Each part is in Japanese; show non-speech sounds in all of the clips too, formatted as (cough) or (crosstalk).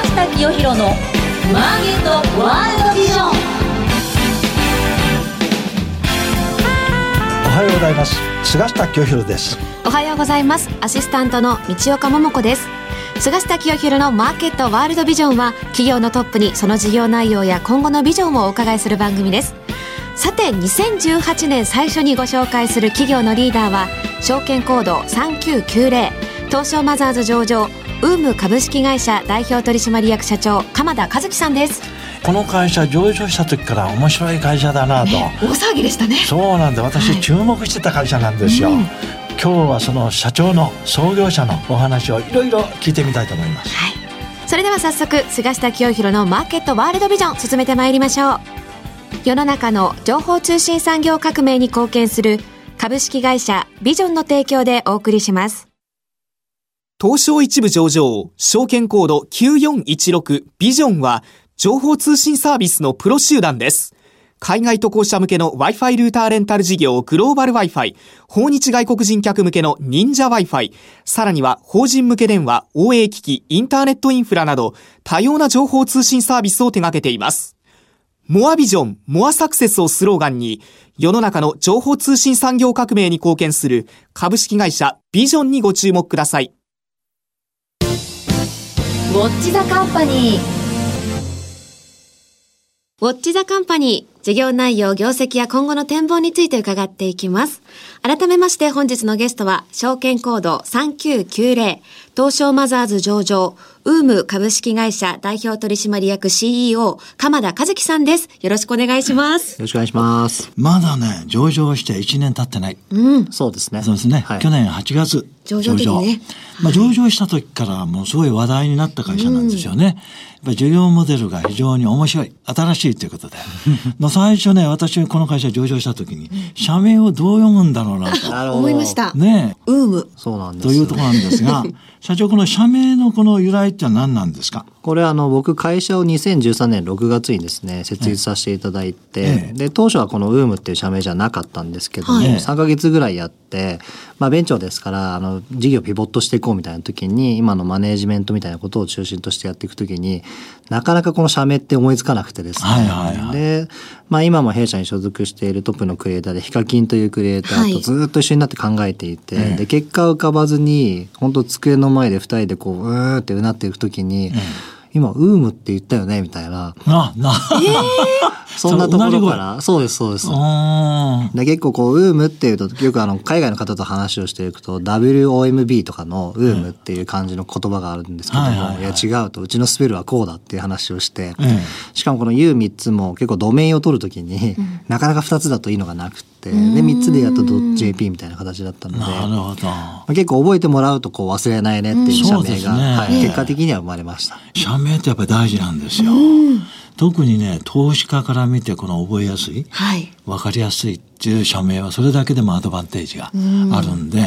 下清弘のマーケットワールドビジョン。おはようございます。菅下清弘です。おはようございます。アシスタントの道岡桃子です。菅下清弘のマーケットワールドビジョンは企業のトップにその事業内容や今後のビジョンをお伺いする番組です。さて2018年最初にご紹介する企業のリーダーは証券コード3990東証マザーズ上場ウーム株式会社代表取締役社長鎌田和樹さんです。この会社上場した時から面白い会社だなと、ね、大騒ぎでしたね。そうなんで私注目してた会社なんですよ、はいうん、今日はその社長の創業者のお話をいろいろ聞いてみたいと思います、はい、それでは早速菅下清弘のマーケットワールドビジョン進めてまいりましょう。世の中の情報通信産業革命に貢献する株式会社ビジョンの提供でお送りします。東証一部上場、証券コード9416ビジョンは、情報通信サービスのプロ集団です。海外渡航者向けの Wi-Fi ルーターレンタル事業グローバル Wi-Fi、訪日外国人客向けの忍者 Wi-Fi、さらには法人向け電話、OA 機器、インターネットインフラなど多様な情報通信サービスを手掛けています。モアビジョン、モアサクセスをスローガンに、世の中の情報通信産業革命に貢献する株式会社ビジョンにご注目ください。ウォッチザカンパニー。ウォッチザカンパニー。事業内容、業績や今後の展望について伺っていきます。改めまして本日のゲストは、証券コード3990、東証マザーズ上場、ウーム株式会社代表取締役 CEO、鎌田和樹さんです。よろしくお願いします。よろしくお願いします。まだね、上場して1年経ってない。うん。そうですね。そうですね。はい、去年8月。上場的にね。まあ、上場した時からもうすごい話題になった会社なんですよね。やっぱり事業モデルが非常に面白い、新しいということで。(laughs) の最初ね、私この会社上場した時に、社名をどう読むんだろうなと。思いました。ねウーム。そうなんです。というところなんですが、(laughs) 社長この社名のこの由来って何なんですか？これあの僕会社を2013年6月にですね設立させていただいて、ええ、で当初はこのウームっていう社名じゃなかったんですけども、はい、3か月ぐらいやって、まあ、ベンチャーですからあの事業ピボットしていこうみたいな時に今のマネージメントみたいなことを中心としてやっていく時になかなかこの社名って思いつかなくてですね、はいはいはい、で、まあ、今も弊社に所属しているトップのクリエイターでヒカキンというクリエイターとずっと一緒になって考えていて、はい、で結果浮かばずに本当机の前で2人でこううーってうなっていく時に、うん今、ウームって言ったよねみたいな。な、な、えー、(laughs) そんなところから、そうです、そうです。で結構こう、ウームっていうと、よくあの、海外の方と話をしていくと、WOMB とかのウームっていう感じの言葉があるんですけども、いや違うと、うちのスペルはこうだっていう話をして、うん、しかもこの U3 つも結構ドメインを取るときに、うん、なかなか2つだといいのがなくて、で3つでやっと .jp みたいな形だったので、なるほど。まあ、結構覚えてもらうとこう忘れないねっていう社名が、ねはい、結果的には生まれました。社名ってやっぱり大事なんですよ。特にね投資家から見てこの覚えやすい、はい、分かりやすいっていう社名はそれだけでもアドバンテージがあるんで、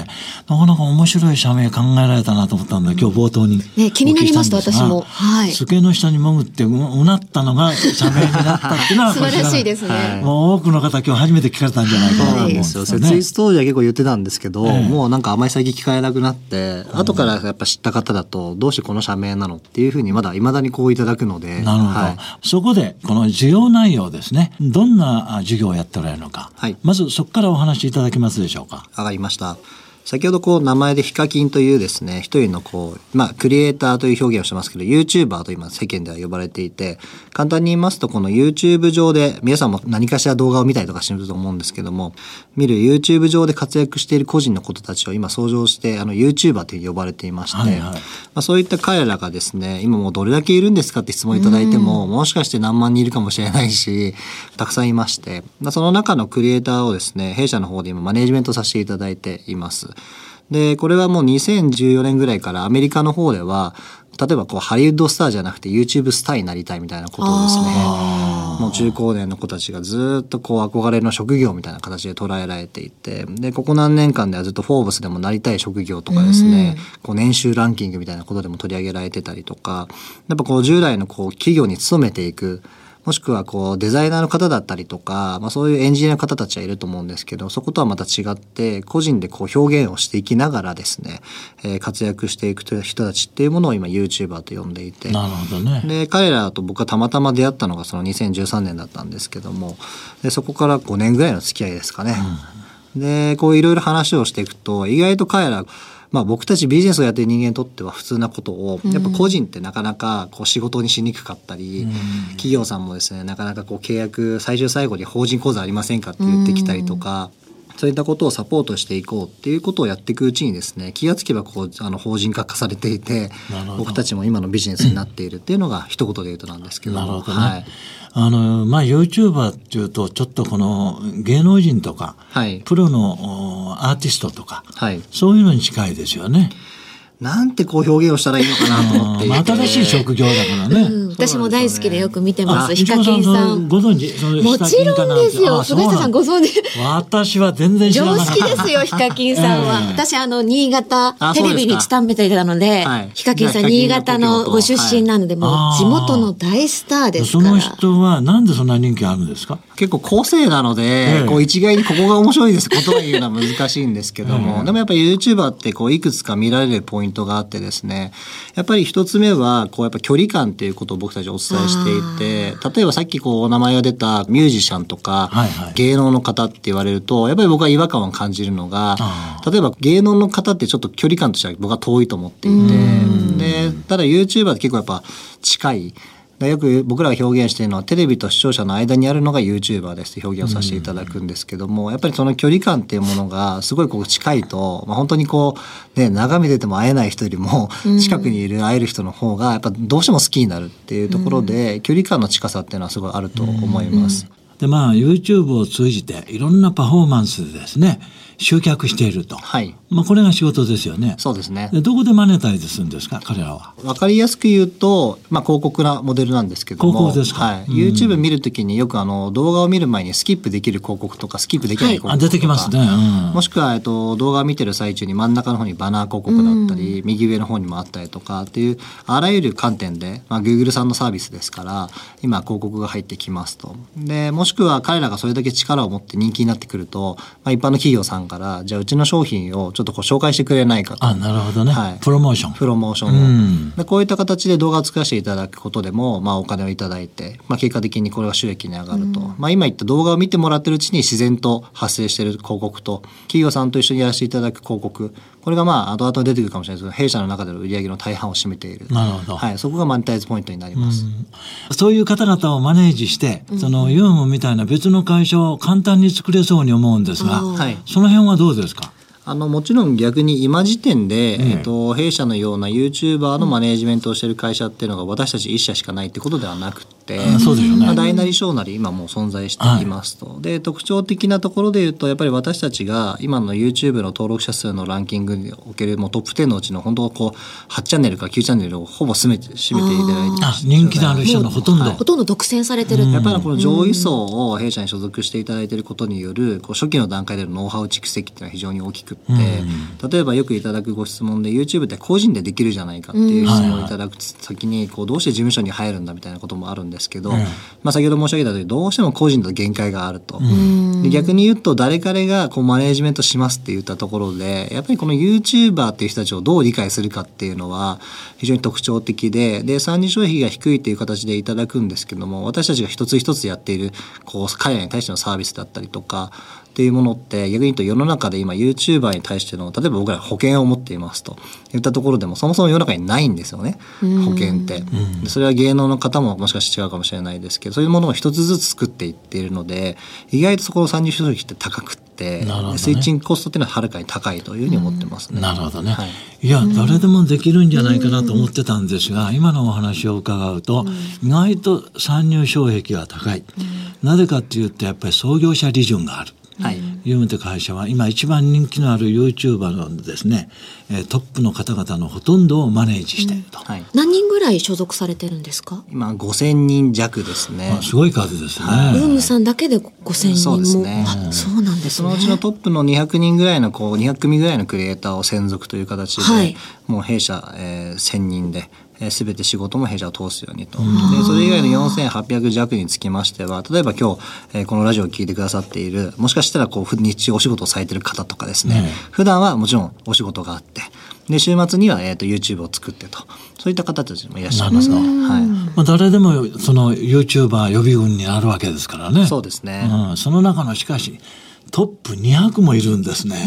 なかなか面白い社名考えられたなと思ったんで、今日冒頭にね、気になりました私も。はい。机の下に潜ってうなったのが社名になったっていうのは (laughs) 素晴らしいですね。もう多くの方今日初めて聞かれたんじゃないかなと思うんですよね。設立当時は結構言ってたんですけど、もうなんかあまり先聞かれなくなって、後からやっぱ知った方だと、どうしてこの社名なのっていうふうにまだいまだにこういただくので。なるほど。そこで、この事業内容ですね。どんな事業をやっられるのか。はい。まずそこからお話話しいただけますでしょうか。上がりました。先ほどこう名前でヒカキンというですね、一人のこう、まあクリエイターという表現をしてますけど、YouTuber と今世間では呼ばれていて、簡単に言いますとこの YouTube 上で、皆さんも何かしら動画を見たりとかしてると思うんですけども、見る YouTube 上で活躍している個人のことたちを今相乗して、あの YouTuber と呼ばれていまして、はいはい、まあ、そういった彼らがですね、今もうどれだけいるんですかって質問いただいても、もしかして何万人いるかもしれないし、たくさんいまして、まあ、その中のクリエイターをですね、弊社の方で今マネジメントさせていただいています。で、これはもう2014年ぐらいからアメリカの方では、例えばこうハリウッドスターじゃなくて YouTube スターになりたいみたいなことをですね、もう中高年の子たちがずっとこう憧れの職業みたいな形で捉えられていて、で、ここ何年間ではずっとフォーブスでもなりたい職業とかですね、こう年収ランキングみたいなことでも取り上げられてたりとか、やっぱこう従来のこう企業に勤めていくもしくはこうデザイナーの方だったりとか、まあ、そういうエンジニアの方たちはいると思うんですけどそことはまた違って個人でこう表現をしていきながらですね、えー、活躍していく人たちっていうものを今 YouTuber と呼んでいて。なるほど、ね、で彼らと僕はたまたま出会ったのがその2013年だったんですけどもでそこから5年ぐらいの付き合いですかね。うん、でこういろいろ話をしていくと意外と彼らまあ、僕たちビジネスをやってる人間にとっては普通なことをやっぱ個人ってなかなかこう仕事にしにくかったり、企業さんもですねなかなかこう契約最終最後に法人口座ありませんかって言ってきたりとか。そういったことをサポートしていこうっていうことをやっていくうちにですね気がつけばこうあの法人化化されていて僕たちも今のビジネスになっているっていうのが一言で言うとなんですけどなるほど、ね、はい。あの、まあ、YouTuber っていうと、ちょっとこの芸能人とか、はい、プロのアーティストとか、はい、そういうのに近いですよね。なんてこう表現をしたらいいのかなと思って新しい職業だからね、うん、私も大好きでよく見てます。ヒカキンさん。ご存知もちろんですよ。菅下さんご存知。私は全然。常識ですよ、ヒカキンさんは。私、あの、新潟、テレビに勤めていたので、ヒカキンさん、新潟のご出身なので、もう地元の大スターですから。その人はなんでそんな人気あるんですか？結構個性なので、こう一概にここが面白いです。言葉言うのは難しいんですけども、(laughs) でもやっぱり YouTuber ってこういくつか見られるポイントがあってですね、やっぱり一つ目は、こうやっぱ距離感っていうことを僕たちお伝えしていて、例えばさっきこうお名前が出たミュージシャンとか、芸能の方って言われると、やっぱり僕は違和感を感じるのが、例えば芸能の方ってちょっと距離感としては僕は遠いと思っていて、で、ただ YouTuber って結構やっぱ近い。よく僕らが表現しているのはテレビと視聴者の間にあるのが YouTuber ですって表現をさせていただくんですけども、やっぱりその距離感っていうものがすごいこう近いと、まあ、本当にこうね眺めてても会えない人よりも近くにいる会える人の方がやっぱどうしても好きになるっていうところで、距離感の近さっていうのはすごいあると思います。でまあ YouTube を通じていろんなパフォーマンスでですね集客していると。はい。まあ、これが仕事ですよね。そうですね。どこでマネタイズするんですか、彼らは。わかりやすく言うと、まあ、広告なモデルなんですけども。広告ですか？はい。YouTube 見るときによくあの動画を見る前にスキップできる広告とかスキップできない広告とか、はい、出てきますね。うん、もしくはえっと動画を見てる最中に真ん中の方にバナー広告だったり、うん、右上の方にもあったりとかっていうあらゆる観点で、まあ Google さんのサービスですから、今広告が入ってきますと。で、もしくは彼らがそれだけ力を持って人気になってくると、まあ一般の企業さんからじゃあうちの商品をちょっとこう紹介してくれないかと。あ、なるほどね。はい。プロモーション。プロモーションを。うん、でこういった形で動画を作らせていただくことでも、まあお金をいただいて、まあ結果的にこれが収益に上がると。うん、まあ今言った動画を見てもらってるうちに自然と発生している広告と、企業さんと一緒にやらせていただく広告、これがまあ後々出てくるかもしれないですけど、弊社の中での売り上げの大半を占めている。なるほど。はい。そこがマネタイズポイントになります。うん、そういう方々をマネージして、そのユームみたいな別の会社を簡単に作れそうに思うんですが、はい、その辺はどうですか？あのもちろん逆に今時点で、うん、えっと、弊社のような YouTuber のマネージメントをしている会社っていうのが私たち1社しかないってことではなくて、うん、そうですよね、まあ、大なり小なり今もう存在していますと、はい、で特徴的なところで言うとやっぱり私たちが今の YouTube の登録者数のランキングにおけるもうトップ10のうちの本当こう8チャンネルか9チャンネルをほぼ占めて占めていただいてあ人気のある人のほとんど、はい、ほとんど独占されてる、やっぱりこの上位層を弊社に所属していただいていることによるこう初期の段階でのノウハウ蓄積っていうのは非常に大きくって、例えばよくいただくご質問で YouTube って個人でできるじゃないかっていう質問をいただく先にこうどうして事務所に入るん。だみたいなこともあるんですけど、まあ、先ほど申し上げた通りどうしても個人の限界があると。で逆に言うと誰彼がこうマネージメントしますって言ったところでやっぱりこの YouTuber っていう人たちをどう理解するかっていうのは非常に特徴的でで三次消費が低いという形でいただくんですけども私たちが一つ一つやっているこう彼らに対してのサービスだったりとかっていうものって逆に言うと世の中で今 YouTuber に対しての例えば僕ら保険を持っていますと言ったところでもそもそも世の中にないんですよね。保険って。それは芸能の方ももしかして違うかもしれないですけどそういうものを一つずつ作っていっているので意外とそこの参入収益って高くて。ね、スイッチングコストっていうのははるかに高いというふうに思ってますね。なるほどね、はい、いや誰でもできるんじゃないかなと思ってたんですが、今のお話を伺うと、意外と参入障壁は高い、なぜかっていうとやっぱり創業者利潤がある。はい、ユームという会社は今一番人気のある YouTuber のですねトップの方々のほとんどをマネージしていると、うん。はい、何人ぐらい所属されてるんですか？今5000人弱ですね。すごい数ですね、ユームさんだけで5000人そうですね。そうなんですね。そのうちのトップの200人ぐらいのこう200組ぐらいのクリエイターを専属という形で、はい、もう弊社、えー、1000人でえー、全て仕事も弊社を通すようにと。で、それ以外の4800弱につきましては、例えば今日、えー、このラジオを聞いてくださっている、もしかしたらこう、日中お仕事をされている方とかですね、普段はもちろんお仕事があって、で、週末には、えっ、ー、と、YouTube を作ってと。そういった方たちもいらっしゃいますね。はい。まあ、誰でも、その、YouTuber 予備軍になるわけですからね。そうですね。うん。その中の、しかし、トップ200もいるんですね。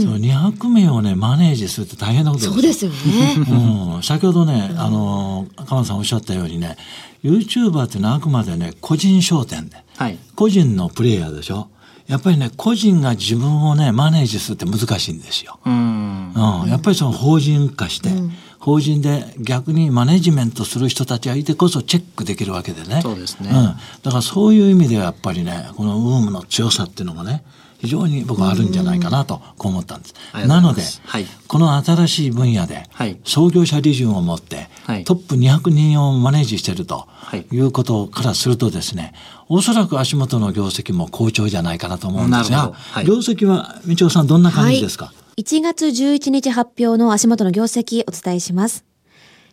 そう200名をねマネージするって大変なことですそうですよね、(laughs) うん、先ほどねあの鎌田さんおっしゃったようにね YouTuber っていうのはあくまでね個人商店で、はい、個人のプレイヤーでしょ。やっぱりね個人が自分をねマネージするって難しいんですよ。うん、うん、やっぱりその法人化して、うん、法人で逆にマネジメントする人たちがいてこそチェックできるわけでね。そうですね。うん、だからそういう意味ではやっぱりねこのウームの強さっていうのもね非常に僕はあるんじゃないかなとこう思ったんです。なので、はい、この新しい分野で創業者利潤を持って、トップ200人をマネージしているとい。うことからするとですねおそらく足元の業績も好調じゃないかなと思うんですが、はい、業績は道夫さんどんな感じですか、はい、1月11日発表の足元の業績お伝えします。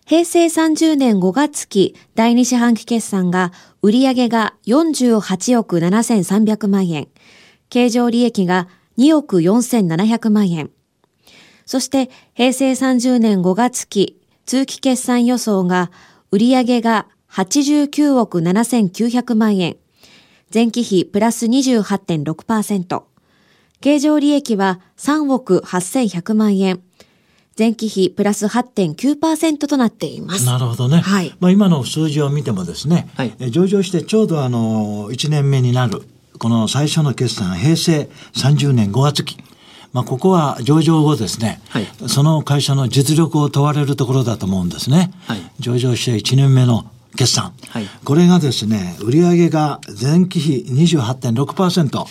平成30年5月期第2四半期決算が売上が48億7300万円、経常利益が2億4700万円。そして平成30年5月期通期決算予想が売上が89億7900万円。前期比プラス28.6%。経常利益は3億8100万円。前期比プラス8.9%となっています。なるほどね。はい。まあ今の数字を見てもですね、はい、上場してちょうどあの1年目になるこの最初の決算、平成30年5月期。まあ、ここは上場後ですね、はい、その会社の実力を問われるところだと思うんですね。はい、上場して1年目の決算。はい、これがですね、売上が前期比28.6%、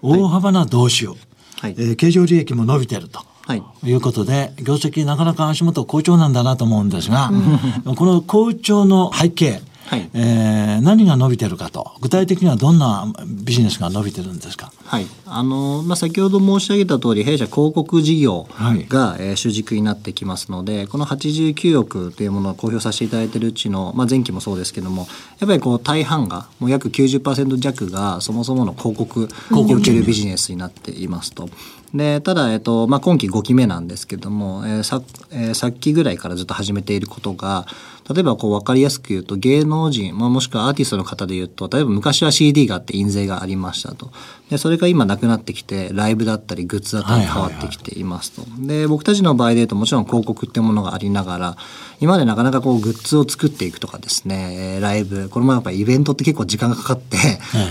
大幅な増収、はい。えー、経常利益も伸びてると。はい、いうことで、業績なかなか足元好調なんだなと思うんですが、(laughs) この好調の背景、はい、えー、何が伸びてるかと。具体的にはどんなビジネスが伸びてるんですか、はい。あのまあ、先ほど申し上げた通り弊社広告事業が、はい、えー、主軸になってきますのでこの89億というものを公表させていただいているうちの、まあ、前期もそうですけどもやっぱりこう大半がもう約90%弱がそもそもの広告におけるビジネスになっていますと。でただ、えっとまあ、今期5期目なんですけども、えーさえー、さっきぐらいからずっと始めていることが例えばこう分かりやすく言うと芸能人、まあ、もしくはアーティストの方で言うと例えば昔は CD があって印税がありましたと。でそれが今なくなってきてライブだったりグッズだったり変わってきていますと、で僕たちの場合で言うともちろん広告ってものがありながら今までなかなかこうグッズを作っていくとかですねライブこれもやっぱりイベントって結構時間がかかって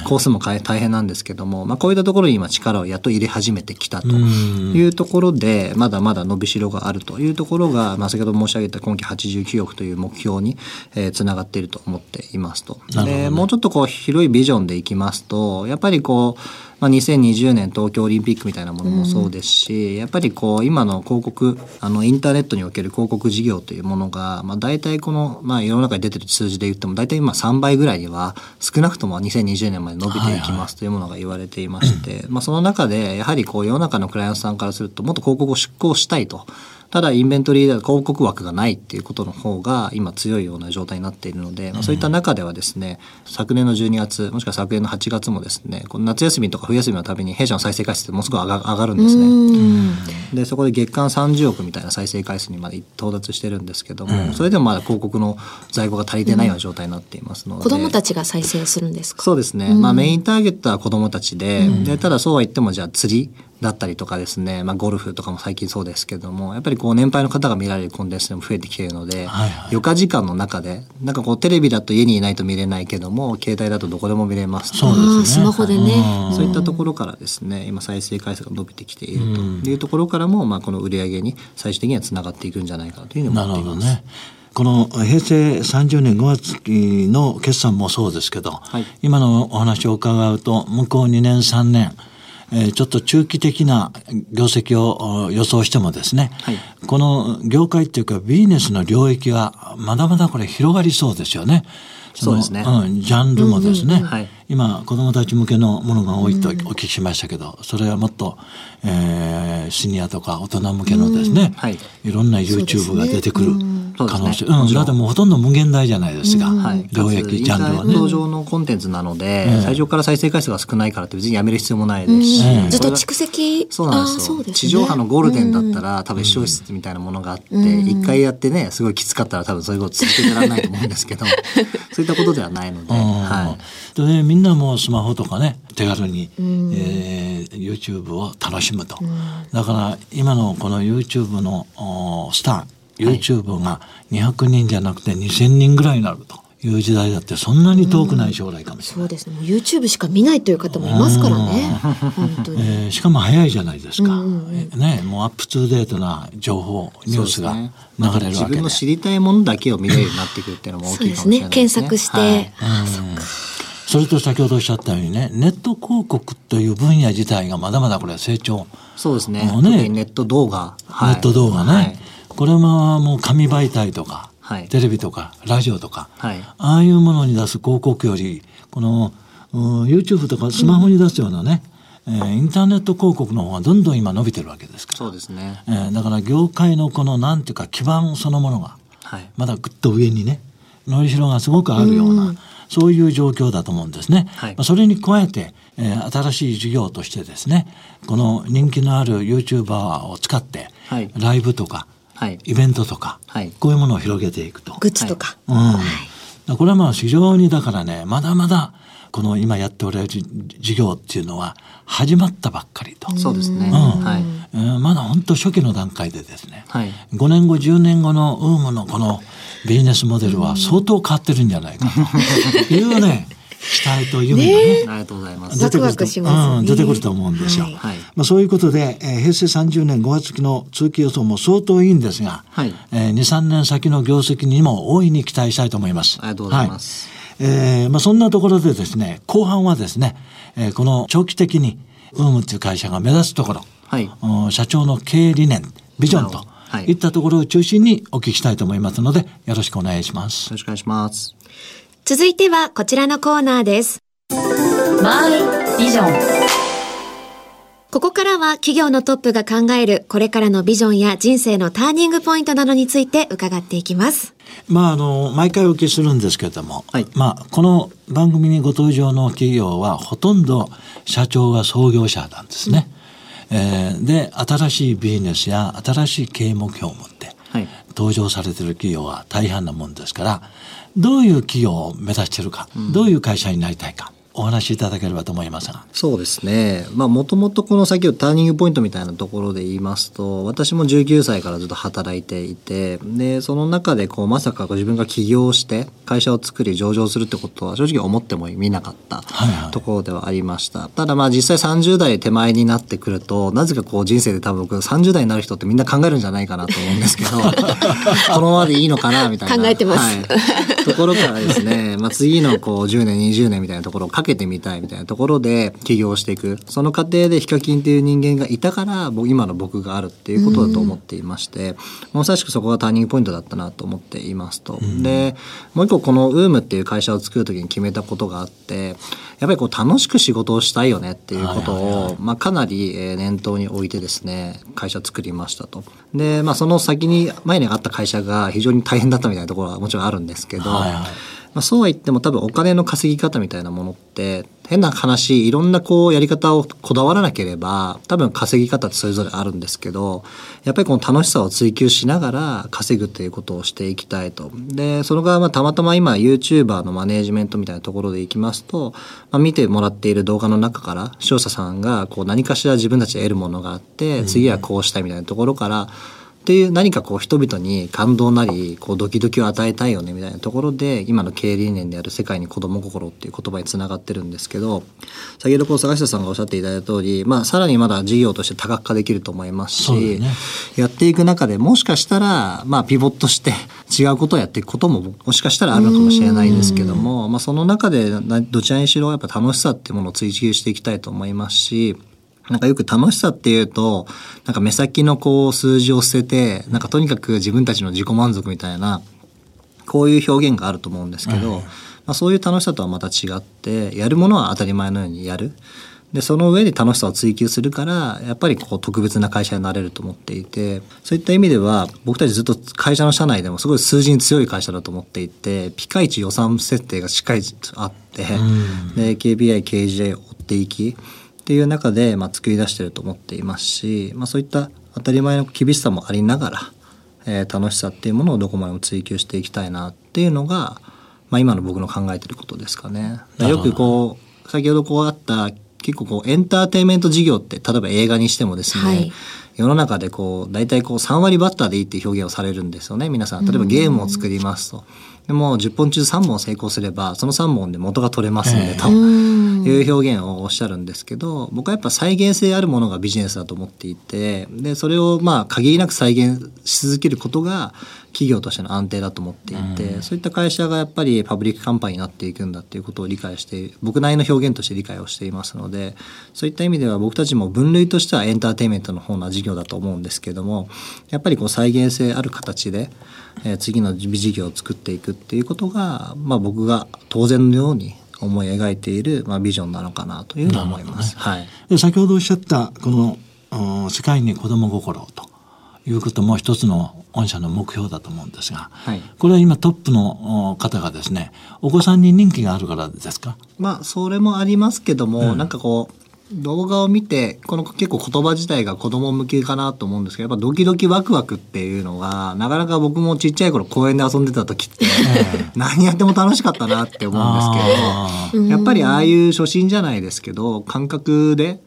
コースも大変なんですけども、まあ、こういったところに今力をやっと入れ始めてきたというところでまだまだ伸びしろがあるというところが、まあ、先ほど申し上げた今期89億という目標につな、えー、がっていると思っていますと。でもうちょっとこう広いビジョンでいきますとやっぱりこうまあ、2020年東京オリンピックみたいなものもそうですし、うん、やっぱりこう今の広告あのインターネットにおける広告事業というものが、まあ、大体この、まあ、世の中に出てる数字で言っても大体今3倍ぐらいには少なくとも2020年まで伸びていきますというものが言われていまして、はいはい、まあ、その中でやはりこう世の中のクライアントさんからするともっと広告を出稿したいと。ただインベントリーで広告枠がないっていうことの方が今強いような状態になっているので、まあ、そういった中ではですね昨年の12月もしくは昨年の8月もですねこの夏休みとか冬休みのたびに弊社の再生回数ってものすごく上が上がるんですね。でそこで月間30億みたいな再生回数にまで到達してるんですけども、それでもまだ広告の在庫が足りてないような状態になっていますので、子どもたちが再生するんですか？そうですね、まあ、メインターゲットは子どもたちで,、でただそうは言ってもじゃあ釣りだったりとかですね、まあ、ゴルフとかも最近そうですけどもやっぱりこう年配の方が見られるコンテンツでも増えてきているので、はいはい、余暇時間の中でなんかこうテレビだと家にいないと見れないけども携帯だとどこでも見れますそうですね。スマホでね。そういったところからですね今再生回数が伸びてきていると。いうところからも、まあ、この売り上げに最終的にはつながっていくんじゃないかというふうに思っています。ねこの平成30年5月期の決算もそうですけど、はい、今のお話を伺うと向こう2年3年えー、ちょっと中期的な業績を予想してもですね、はい、この業界っていうかビジネスの領域はまだまだこれ広がりそうですよね。そうですね、うん、ジャンルもですね、うんうん。はい、今子どもたち向けのものが多いとお聞きしましたけど、それはもっと、えー、シニアとか大人向けのですね、はい、いろんな YouTube が出てくる、ね、可能性、うん、だってもうほとんど無限大じゃないですか、はい、領域ジャンルはね。上のコンテンツなので、最初から再生回数が少ないからって別にやめる必要もないです。し、ずっと蓄積？そうなんですよ、ね、地上波のゴールデンだったら、多分視聴室みたいなものがあって一、回やってねすごいきつかったら多分そういうこと続けてられないと思うんですけど (laughs) そういったことではないので、はい、で、ね、みんなもスマホとかね手軽に、うん、えー、YouTube を楽しむと、だから今のこの YouTube のスター YouTube が200人じゃなくて2,000人ぐらいになると。いう時代だってそんなに遠くない将来かもしれない、うん、そうですね。YouTube しか見ないという方もいますからね。本当に、えー、しかも早いじゃないですか、うんうん、ねもうアップトゥーデートな情報ニュースが流れるわけで、ね、自分の知りたいものだけを見れるようになってくるっていうのも大きいかもしれないですね。ね。検索して、はい、あそっかそれと先ほどおっしゃったようにねネット広告という分野自体がまだまだこれ成長。そうですね。ねネット動画、はい、ネット動画ね、はい、これはもう紙媒体とか、はい、テレビとかラジオとか、はい、ああいうものに出す広告よりこの、うん、YouTube とかスマホに出すようなね、うん、えー、インターネット広告の方がどんどん今伸びてるわけですから。そうですね、えー、だから業界のこのなんていうか基盤そのものが、はい、まだぐっと上にねのりしろがすごくあるような、うんそういう状況だと思うんですね。はい、それに加えて、えー、新しい事業としてですねこの人気のある YouTuber を使って、はい、ライブとか、はい、イベントとか、はい、こういうものを広げていくと。グッズとか。はい、うん、これはまあ非常にだからねまだまだこの今やっておられる事業っていうのは始まったばっかりと。そうですね。うん、はい。まだ本当初期の段階でですね。はい。5年後10年後のウームのこのビジネスモデルは相当変わってるんじゃないかと。いうね (laughs) 期待と夢がね、ね、ありがとうございます。出てくると、ね、うん、出てくると思うんですよ。はい、まあ、そういうことで、えー、平成30年5月期の通期予想も相当いいんですが、はい、えー、2、3年先の業績にも大いに期待したいと思います。ありがとうございます。はい、えー、まあ、そんなところでですね、後半はですね、えー、この長期的にウームという会社が目指すところ、はい、社長の経営理念、ビジョンと、はい、いったところを中心にお聞きしたいと思いますので、よろしくお願いします。よろしくお願いします。続いてはこちらのコーナーです。マイビジョン。ここからは企業のトップが考えるこれからのビジョンや人生のターニングポイントなどについて伺っていきます。まあ、あの、毎回お聞きするんですけれども、はい、まあ、この番組にご登場の企業はほとんど社長が創業者なんですね。うんえー、で新しいビジネスや新しい経営目標を持って、はい、登場されてる企業は大半なもんですからどういう企業を目指してるか、うん、どういう会社になりたいかお話しいただければと思いますが。そうですね。まあもともとこの先ほどターニングポイントみたいなところで言いますと私も19歳からずっと働いていてでその中でこうまさか自分が起業して会社を作り上場するってことは正直思ってもみなかったところではありました、はいはい、ただまあ実際30代手前になってくるとなぜかこう人生で多分僕30代になる人ってみんな考えるんじゃないかなと思うんですけど (laughs) このままでいいのかなみたいな。考えてます、はい、ところからですね、まあ、次のこう10年20年みたいなところをかけてみたいみたいなところで起業していくその過程でヒカキンっていう人間がいたから今の僕があるっていうことだと思っていまして、まさしくそこがターニングポイントだったなと思っていますと。でもう一個このウームっていう会社を作る時に決めたことがあってやっぱりこう楽しく仕事をしたいよねっていうことを、まあ、かなり念頭に置いてですね会社を作りましたと。で、まあ、その先に前にあった会社が非常に大変だったみたいなところはもちろんあるんですけど、はいはいまあ、そうは言っても多分お金の稼ぎ方みたいなものって変な話いろんなこうやり方をこだわらなければ多分稼ぎ方ってそれぞれあるんですけどやっぱりこの楽しさを追求しながら稼ぐということをしていきたいと。でその側まあたまたま今 YouTuber のマネージメントみたいなところでいきますと、まあ、見てもらっている動画の中から視聴者さんがこう何かしら自分たちで得るものがあって次はこうしたいみたいなところから、っていう何かこう人々に感動なりこうドキドキを与えたいよねみたいなところで今の経営理念である世界に子供心っていう言葉につながってるんですけど先ほどこう坂下さんがおっしゃっていただいた通りまあさらにまだ事業として多角化できると思いますし、ね、やっていく中でもしかしたらまあピボットして違うことをやっていくことももしかしたらあるのかもしれないんですけどもまあその中でどちらにしろやっぱ楽しさっていうものを追求していきたいと思いますしなんかよく楽しさっていうと、なんか目先のこう数字を捨てて、なんかとにかく自分たちの自己満足みたいな、こういう表現があると思うんですけど、まあ、そういう楽しさとはまた違って、やるものは当たり前のようにやる。でその上で楽しさを追求するからやっぱりこう特別な会社になれると思っていてそういった意味では僕たちずっと会社の社内でもすごい数字に強い会社だと思っていてピカイチ予算設定がしっかりあって、で KPI、KJ 追っていきっていう中で、まあ、作り出してると思っていますし、まあ、そういった当たり前の厳しさもありながら、えー、楽しさっていうものをどこまでも追求していきたいなっていうのが、まあ、今の僕の考えてることですかね。よくこう先ほどこうあった結構こうエンターテインメント事業って例えば映画にしてもですね、はい、世の中でこう大体こう3割バッターでいいって表現をされるんですよね。皆さん例えばゲームを作りますと。でも10本中3本成功すればその3本で元が取れますんで、という表現をおっしゃるんですけど僕はやっぱ再現性あるものがビジネスだと思っていてでそれをまあ限りなく再現し続けることが企業としての安定だと思っていて、そういった会社がやっぱりパブリックカンパニーになっていくんだっていうことを理解して僕なりの表現として理解をしていますのでそういった意味では僕たちも分類としてはエンターテインメントの方の事業だと思うんですけどもやっぱりこう再現性ある形で、えー、次の事業を作っていくっていうことが、まあ、僕が当然のように思い描いている、まあ、ビジョンなのかなというのは思います。ね、はい、先ほどおっしゃったこの世界に子供心ということも一つの御社の目標だと思うんですが、はい、これは今トップの方がですねお子さんに人気があるからですか？まあそれもありますけども、うん、なんかこう動画を見てこの結構言葉自体が子供向けかなと思うんですけどやっぱドキドキワクワクっていうのがなかなか僕もちっちゃい頃公園で遊んでた時って (laughs) 何やっても楽しかったなって思うんですけどやっぱりああいう初心じゃないですけど感覚で、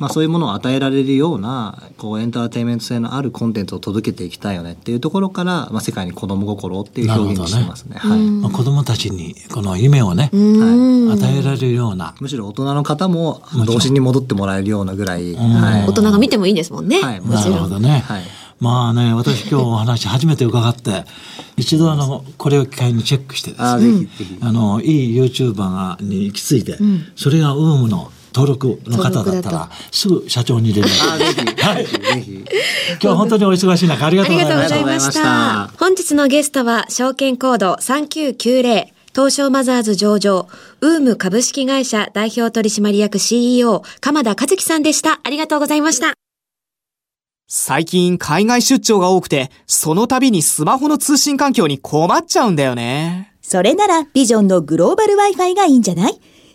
まあ、そういうものを与えられるようなこうエンターテインメント性のあるコンテンツを届けていきたいよねっていうところから、まあ、世界に子供心っていう表現にしてますね。ねはい。まあ、子供たちにこの夢をね、はい、与えられるような。むしろ大人の方も童心に戻ってもらえるようなぐらい、はい、大人が見てもいいんですもんね。はい、なるほどね。はい。まあね、私今日お話初めて伺って、(laughs) 一度あの、これを機会にチェックしてですね、あの、いい YouTuber に行き着いて、うん、それがウームの登録の方だったら、すぐ社長に入れる。はい。ぜひ。今日は本当にお忙しい中、ありがとうございました。本日のゲストは、証券コード3990、東証マザーズ上場、ウーム株式会社代表取締役 CEO、鎌田和樹さんでした。ありがとうございました。最近海外出張が多くて、その度にスマホの通信環境に困っちゃうんだよね。それならビジョンのグローバル Wi-Fi がいいんじゃない？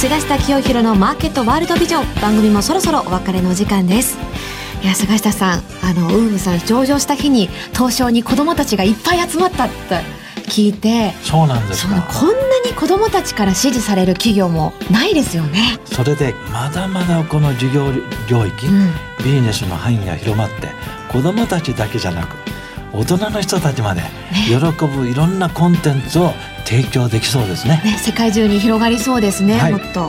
菅下清弘のマーケットワールドビジョン。番組もそろそろお別れの時間です。いや菅下さんあのウームさん上場した日に東証に子供たちがいっぱい集まったって聞いてそうなんですか。こんなに子供たちから支持される企業もないですよね。それでまだまだこの事業領域、うん、ビジネスの範囲が広まって子供たちだけじゃなく大人の人たちまで喜ぶいろんなコンテンツを提供できそうですね、ね、世界中に広がりそうですね、はい、もっと。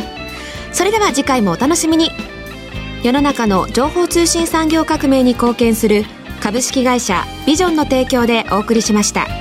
それでは次回もお楽しみに。世の中の情報通信産業革命に貢献する株式会社ビジョンの提供でお送りしました。